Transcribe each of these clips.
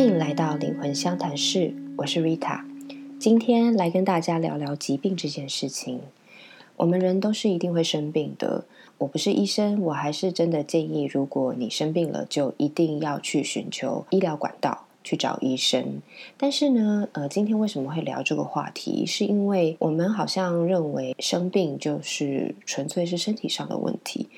欢迎来到灵魂相谈室，我是 Rita。今天来跟大家聊聊疾病这件事情。我们人都是一定会生病的。我不是医生，我还是真的建议，如果你生病了，就一定要去寻求医疗管道，去找医生。但是呢，呃，今天为什么会聊这个话题？是因为我们好像认为生病就是纯粹是身体上的问题。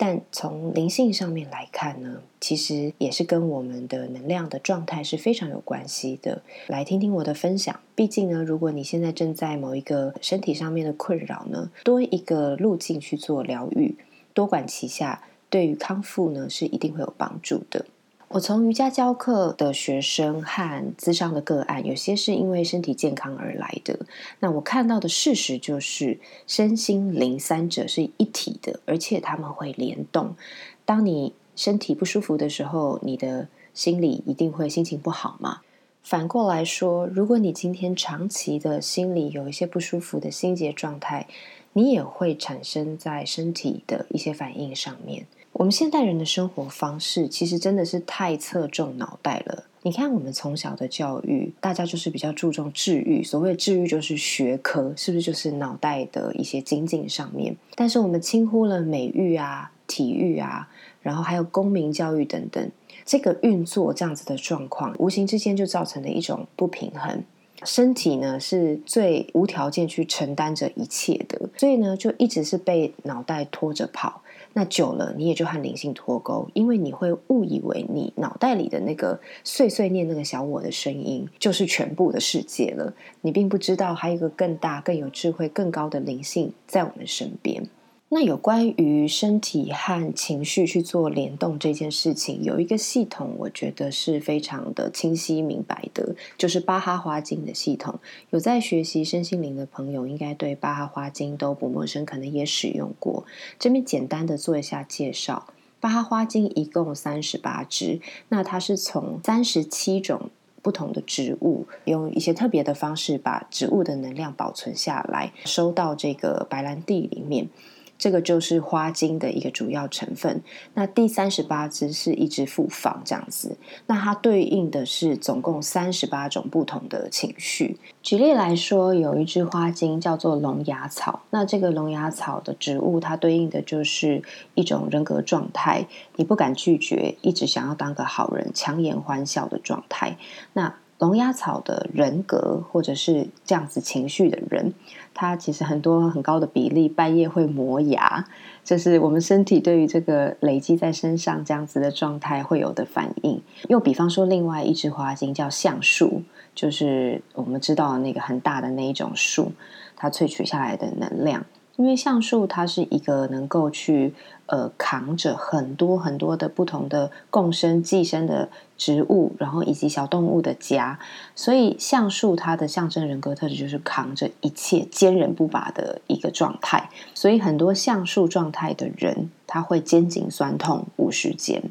但从灵性上面来看呢，其实也是跟我们的能量的状态是非常有关系的。来听听我的分享。毕竟呢，如果你现在正在某一个身体上面的困扰呢，多一个路径去做疗愈，多管齐下，对于康复呢是一定会有帮助的。我从瑜伽教课的学生和咨商的个案，有些是因为身体健康而来的。那我看到的事实就是，身心灵三者是一体的，而且他们会联动。当你身体不舒服的时候，你的心里一定会心情不好嘛。反过来说，如果你今天长期的心里有一些不舒服的心结状态，你也会产生在身体的一些反应上面。我们现代人的生活方式其实真的是太侧重脑袋了。你看，我们从小的教育，大家就是比较注重治愈。所谓治愈，就是学科，是不是就是脑袋的一些精进上面？但是我们轻忽了美育啊、体育啊，然后还有公民教育等等，这个运作这样子的状况，无形之间就造成了一种不平衡。身体呢是最无条件去承担着一切的，所以呢就一直是被脑袋拖着跑。那久了，你也就和灵性脱钩，因为你会误以为你脑袋里的那个碎碎念、那个小我的声音就是全部的世界了。你并不知道，还有一个更大、更有智慧、更高的灵性在我们身边。那有关于身体和情绪去做联动这件事情，有一个系统，我觉得是非常的清晰明白的，就是巴哈花精的系统。有在学习身心灵的朋友，应该对巴哈花精都不陌生，可能也使用过。这边简单的做一下介绍：巴哈花精一共三十八支，那它是从三十七种不同的植物，用一些特别的方式把植物的能量保存下来，收到这个白兰地里面。这个就是花精的一个主要成分。那第三十八支是一支复方这样子，那它对应的是总共三十八种不同的情绪。举例来说，有一支花精叫做龙牙草，那这个龙牙草的植物，它对应的就是一种人格状态，你不敢拒绝，一直想要当个好人，强颜欢笑的状态。那龙牙草的人格，或者是这样子情绪的人，他其实很多很高的比例半夜会磨牙，这是我们身体对于这个累积在身上这样子的状态会有的反应。又比方说，另外一支花精叫橡树，就是我们知道的那个很大的那一种树，它萃取下来的能量。因为橡树它是一个能够去呃扛着很多很多的不同的共生寄生的植物，然后以及小动物的家，所以橡树它的象征人格特质就是扛着一切坚韧不拔的一个状态，所以很多橡树状态的人，他会肩颈酸痛无时间。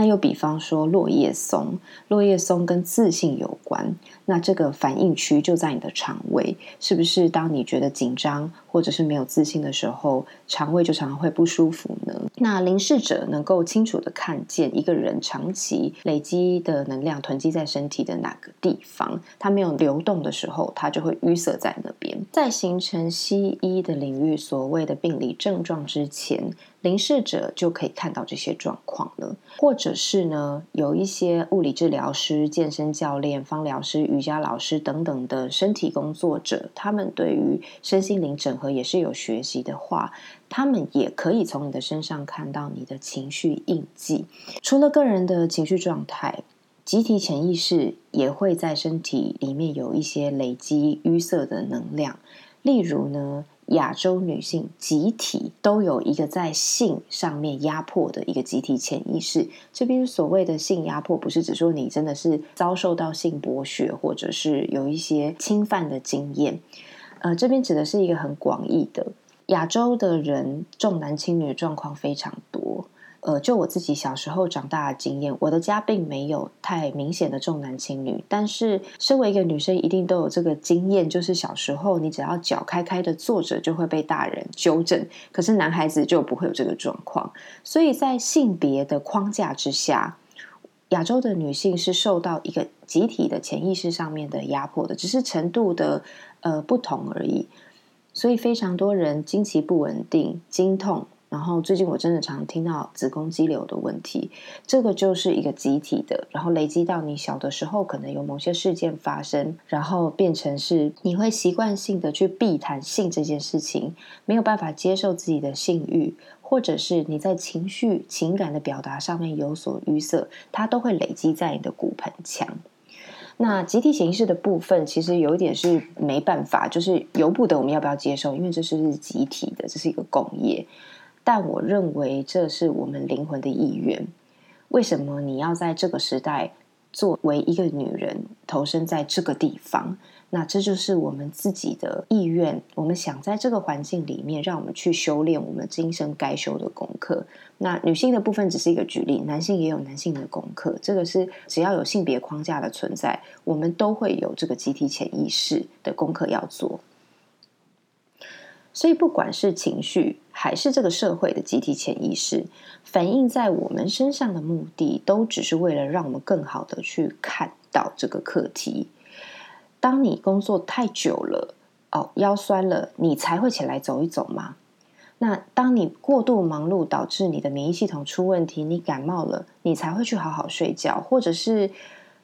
那又比方说落叶松，落叶松跟自信有关，那这个反应区就在你的肠胃，是不是？当你觉得紧张或者是没有自信的时候，肠胃就常常会不舒服呢？那凝视者能够清楚的看见一个人长期累积的能量囤积在身体的哪个地方，它没有流动的时候，它就会淤塞在那边。在形成西医的领域所谓的病理症状之前。临视者就可以看到这些状况了，或者是呢，有一些物理治疗师、健身教练、芳疗师、瑜伽老师等等的身体工作者，他们对于身心灵整合也是有学习的话，他们也可以从你的身上看到你的情绪印记。除了个人的情绪状态，集体潜意识也会在身体里面有一些累积淤塞的能量，例如呢。亚洲女性集体都有一个在性上面压迫的一个集体潜意识。这边所谓的性压迫，不是指说你真的是遭受到性剥削，或者是有一些侵犯的经验。呃，这边指的是一个很广义的亚洲的人重男轻女状况非常多。呃，就我自己小时候长大的经验，我的家并没有太明显的重男轻女，但是身为一个女生，一定都有这个经验，就是小时候你只要脚开开的坐着，就会被大人纠正，可是男孩子就不会有这个状况，所以在性别的框架之下，亚洲的女性是受到一个集体的潜意识上面的压迫的，只是程度的呃不同而已。所以非常多人经期不稳定、经痛。然后最近我真的常听到子宫肌瘤的问题，这个就是一个集体的，然后累积到你小的时候可能有某些事件发生，然后变成是你会习惯性的去避谈性这件事情，没有办法接受自己的性欲，或者是你在情绪情感的表达上面有所淤塞，它都会累积在你的骨盆腔。那集体形式的部分，其实有一点是没办法，就是由不得我们要不要接受，因为这是集体的，这是一个工业。但我认为这是我们灵魂的意愿。为什么你要在这个时代作为一个女人投身在这个地方？那这就是我们自己的意愿。我们想在这个环境里面，让我们去修炼我们今生该修的功课。那女性的部分只是一个举例，男性也有男性的功课。这个是只要有性别框架的存在，我们都会有这个集体潜意识的功课要做。所以，不管是情绪，还是这个社会的集体潜意识，反映在我们身上的目的，都只是为了让我们更好的去看到这个课题。当你工作太久了，哦，腰酸了，你才会起来走一走吗？那当你过度忙碌导致你的免疫系统出问题，你感冒了，你才会去好好睡觉，或者是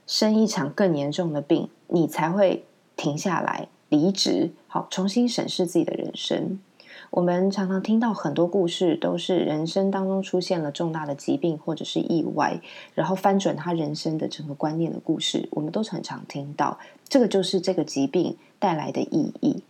生一场更严重的病，你才会停下来。离职，好，重新审视自己的人生。我们常常听到很多故事，都是人生当中出现了重大的疾病或者是意外，然后翻转他人生的整个观念的故事。我们都很常听到，这个就是这个疾病带来的意义。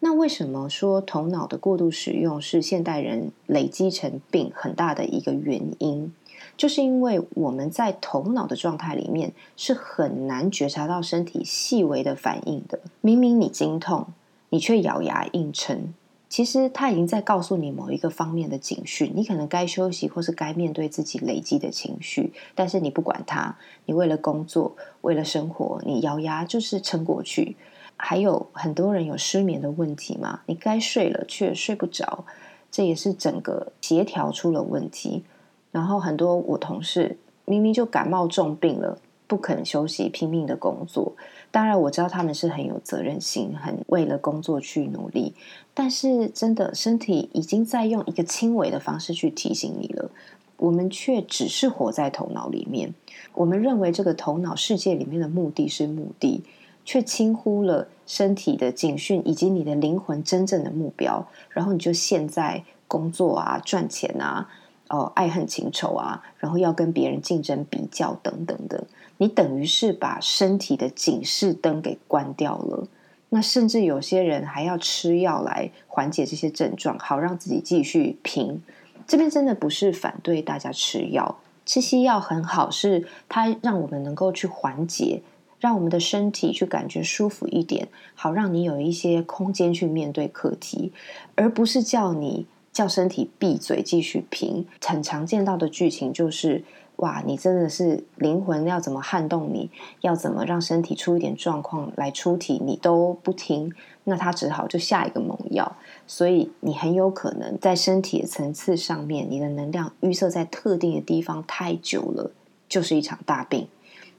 那为什么说头脑的过度使用是现代人累积成病很大的一个原因？就是因为我们在头脑的状态里面是很难觉察到身体细微的反应的。明明你经痛，你却咬牙硬撑，其实他已经在告诉你某一个方面的警讯。你可能该休息，或是该面对自己累积的情绪，但是你不管它，你为了工作，为了生活，你咬牙就是撑过去。还有很多人有失眠的问题嘛，你该睡了却睡不着，这也是整个协调出了问题。然后很多我同事明明就感冒重病了，不肯休息，拼命的工作。当然我知道他们是很有责任心，很为了工作去努力。但是真的身体已经在用一个轻微的方式去提醒你了，我们却只是活在头脑里面。我们认为这个头脑世界里面的目的是目的，却轻忽了身体的警讯以及你的灵魂真正的目标。然后你就陷在工作啊、赚钱啊。哦，爱恨情仇啊，然后要跟别人竞争比较等等的，你等于是把身体的警示灯给关掉了。那甚至有些人还要吃药来缓解这些症状，好让自己继续拼。这边真的不是反对大家吃药，吃西药很好，是它让我们能够去缓解，让我们的身体去感觉舒服一点，好让你有一些空间去面对课题，而不是叫你。叫身体闭嘴，继续拼。很常见到的剧情就是：哇，你真的是灵魂要怎么撼动你，要怎么让身体出一点状况来出体，你都不听，那他只好就下一个猛药。所以你很有可能在身体的层次上面，你的能量预设在特定的地方太久了，就是一场大病。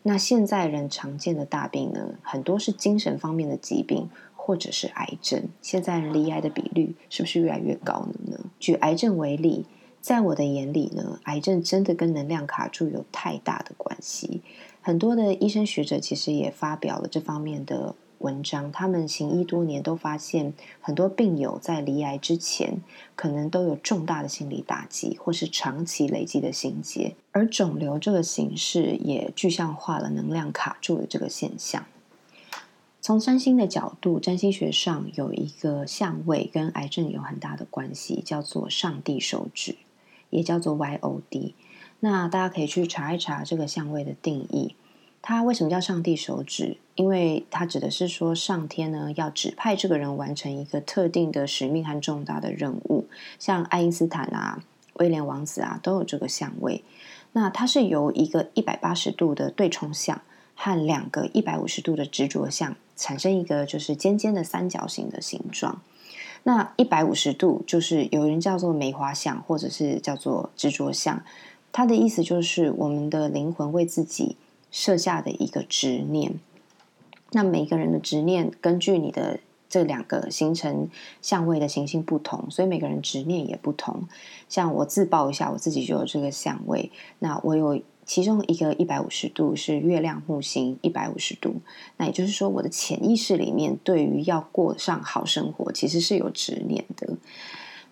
那现在人常见的大病呢，很多是精神方面的疾病。或者是癌症，现在离癌的比率是不是越来越高了呢？举癌症为例，在我的眼里呢，癌症真的跟能量卡住有太大的关系。很多的医生学者其实也发表了这方面的文章，他们行医多年都发现，很多病友在离癌之前，可能都有重大的心理打击，或是长期累积的心结，而肿瘤这个形式也具象化了能量卡住的这个现象。从占星的角度，占星学上有一个相位跟癌症有很大的关系，叫做上帝手指，也叫做 YOD。那大家可以去查一查这个相位的定义。它为什么叫上帝手指？因为它指的是说上天呢要指派这个人完成一个特定的使命和重大的任务。像爱因斯坦啊、威廉王子啊都有这个相位。那它是由一个一百八十度的对冲相和两个一百五十度的执着相。产生一个就是尖尖的三角形的形状，那一百五十度就是有人叫做梅花相，或者是叫做执着相，它的意思就是我们的灵魂为自己设下的一个执念。那每个人的执念，根据你的这两个形成相位的行星不同，所以每个人执念也不同。像我自曝一下，我自己就有这个相位。那我有其中一个一百五十度是月亮木星一百五十度，那也就是说，我的潜意识里面对于要过上好生活，其实是有执念的。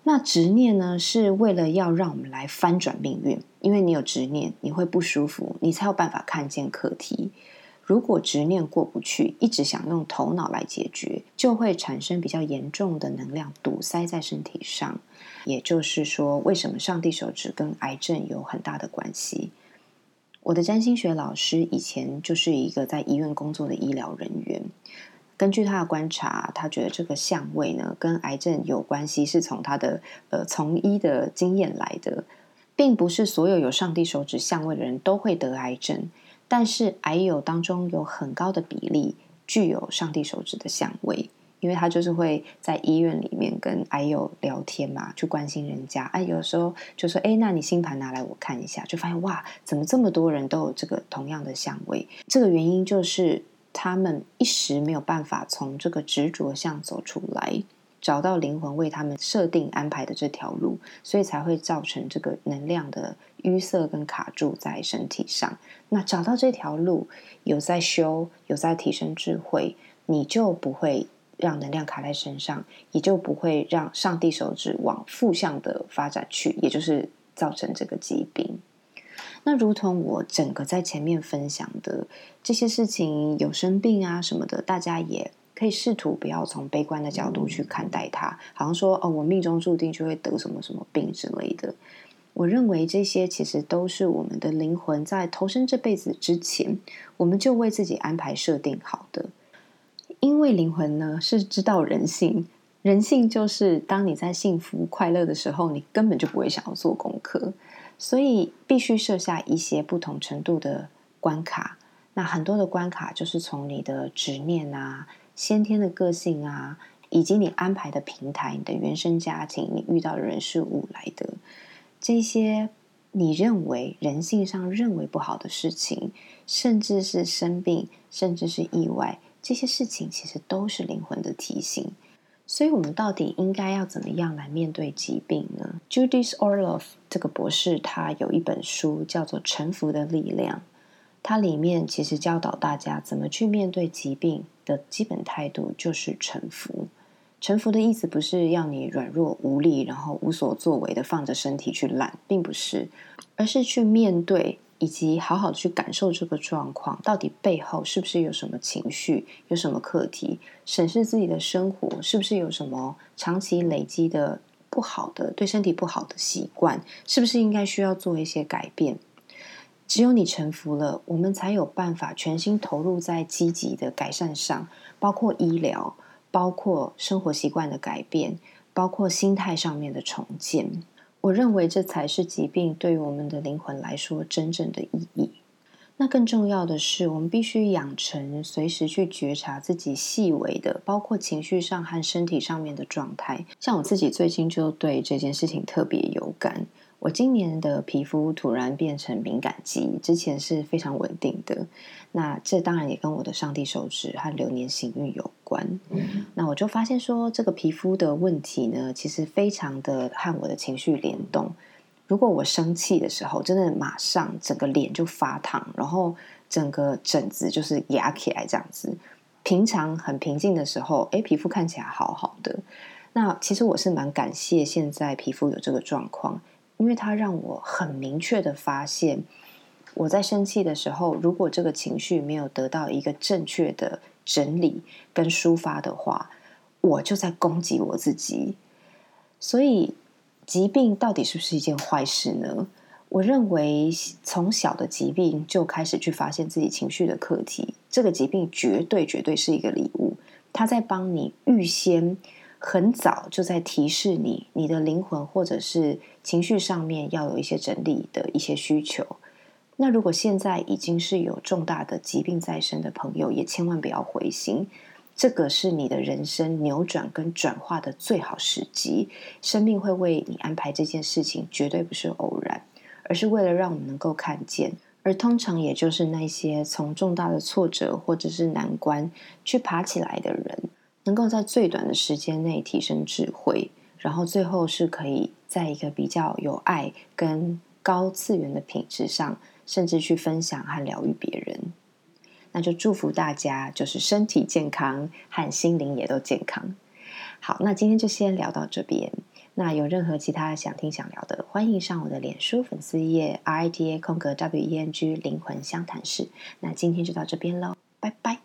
那执念呢，是为了要让我们来翻转命运，因为你有执念，你会不舒服，你才有办法看见课题。如果执念过不去，一直想用头脑来解决，就会产生比较严重的能量堵塞在身体上。也就是说，为什么上帝手指跟癌症有很大的关系？我的占星学老师以前就是一个在医院工作的医疗人员，根据他的观察，他觉得这个相位呢跟癌症有关系，是从他的呃从医的经验来的，并不是所有有上帝手指相位的人都会得癌症。但是癌友当中有很高的比例具有上帝手指的相位，因为他就是会在医院里面跟癌友聊天嘛，去关心人家。哎，有时候就说：“哎，那你星盘拿来我看一下。”就发现哇，怎么这么多人都有这个同样的相位？这个原因就是他们一时没有办法从这个执着相走出来。找到灵魂为他们设定安排的这条路，所以才会造成这个能量的淤塞跟卡住在身体上。那找到这条路，有在修，有在提升智慧，你就不会让能量卡在身上，也就不会让上帝手指往负向的发展去，也就是造成这个疾病。那如同我整个在前面分享的这些事情，有生病啊什么的，大家也。可以试图不要从悲观的角度去看待它，好像说哦，我命中注定就会得什么什么病之类的。我认为这些其实都是我们的灵魂在投生这辈子之前，我们就为自己安排设定好的。因为灵魂呢是知道人性，人性就是当你在幸福快乐的时候，你根本就不会想要做功课，所以必须设下一些不同程度的关卡。那很多的关卡就是从你的执念啊。先天的个性啊，以及你安排的平台、你的原生家庭、你遇到的人事物来的这些，你认为人性上认为不好的事情，甚至是生病，甚至是意外，这些事情其实都是灵魂的提醒。所以，我们到底应该要怎么样来面对疾病呢？Judith Orloff 这个博士，他有一本书叫做《臣服的力量》。它里面其实教导大家怎么去面对疾病的基本态度，就是臣服。臣服的意思不是要你软弱无力，然后无所作为的放着身体去懒，并不是，而是去面对以及好好去感受这个状况，到底背后是不是有什么情绪，有什么课题，审视自己的生活是不是有什么长期累积的不好的、对身体不好的习惯，是不是应该需要做一些改变。只有你臣服了，我们才有办法全心投入在积极的改善上，包括医疗，包括生活习惯的改变，包括心态上面的重建。我认为这才是疾病对于我们的灵魂来说真正的意义。那更重要的是，我们必须养成随时去觉察自己细微的，包括情绪上和身体上面的状态。像我自己最近就对这件事情特别有感。我今年的皮肤突然变成敏感肌，之前是非常稳定的。那这当然也跟我的上帝手指和流年行运有关。那我就发现说，这个皮肤的问题呢，其实非常的和我的情绪联动。如果我生气的时候，真的马上整个脸就发烫，然后整个疹子就是压起来这样子。平常很平静的时候，哎，皮肤看起来好好的。那其实我是蛮感谢现在皮肤有这个状况。因为它让我很明确的发现，我在生气的时候，如果这个情绪没有得到一个正确的整理跟抒发的话，我就在攻击我自己。所以，疾病到底是不是一件坏事呢？我认为，从小的疾病就开始去发现自己情绪的课题，这个疾病绝对绝对是一个礼物，它在帮你预先。很早就在提示你，你的灵魂或者是情绪上面要有一些整理的一些需求。那如果现在已经是有重大的疾病在身的朋友，也千万不要灰心，这个是你的人生扭转跟转化的最好时机。生命会为你安排这件事情，绝对不是偶然。而是为了让我们能够看见。而通常也就是那些从重大的挫折或者是难关去爬起来的人，能够在最短的时间内提升智慧，然后最后是可以在一个比较有爱跟高次元的品质上，甚至去分享和疗愈别人。那就祝福大家，就是身体健康和心灵也都健康。好，那今天就先聊到这边。那有任何其他想听想聊的，欢迎上我的脸书粉丝页 R I T A 空格 W E N G 灵魂相谈室。那今天就到这边喽。拜拜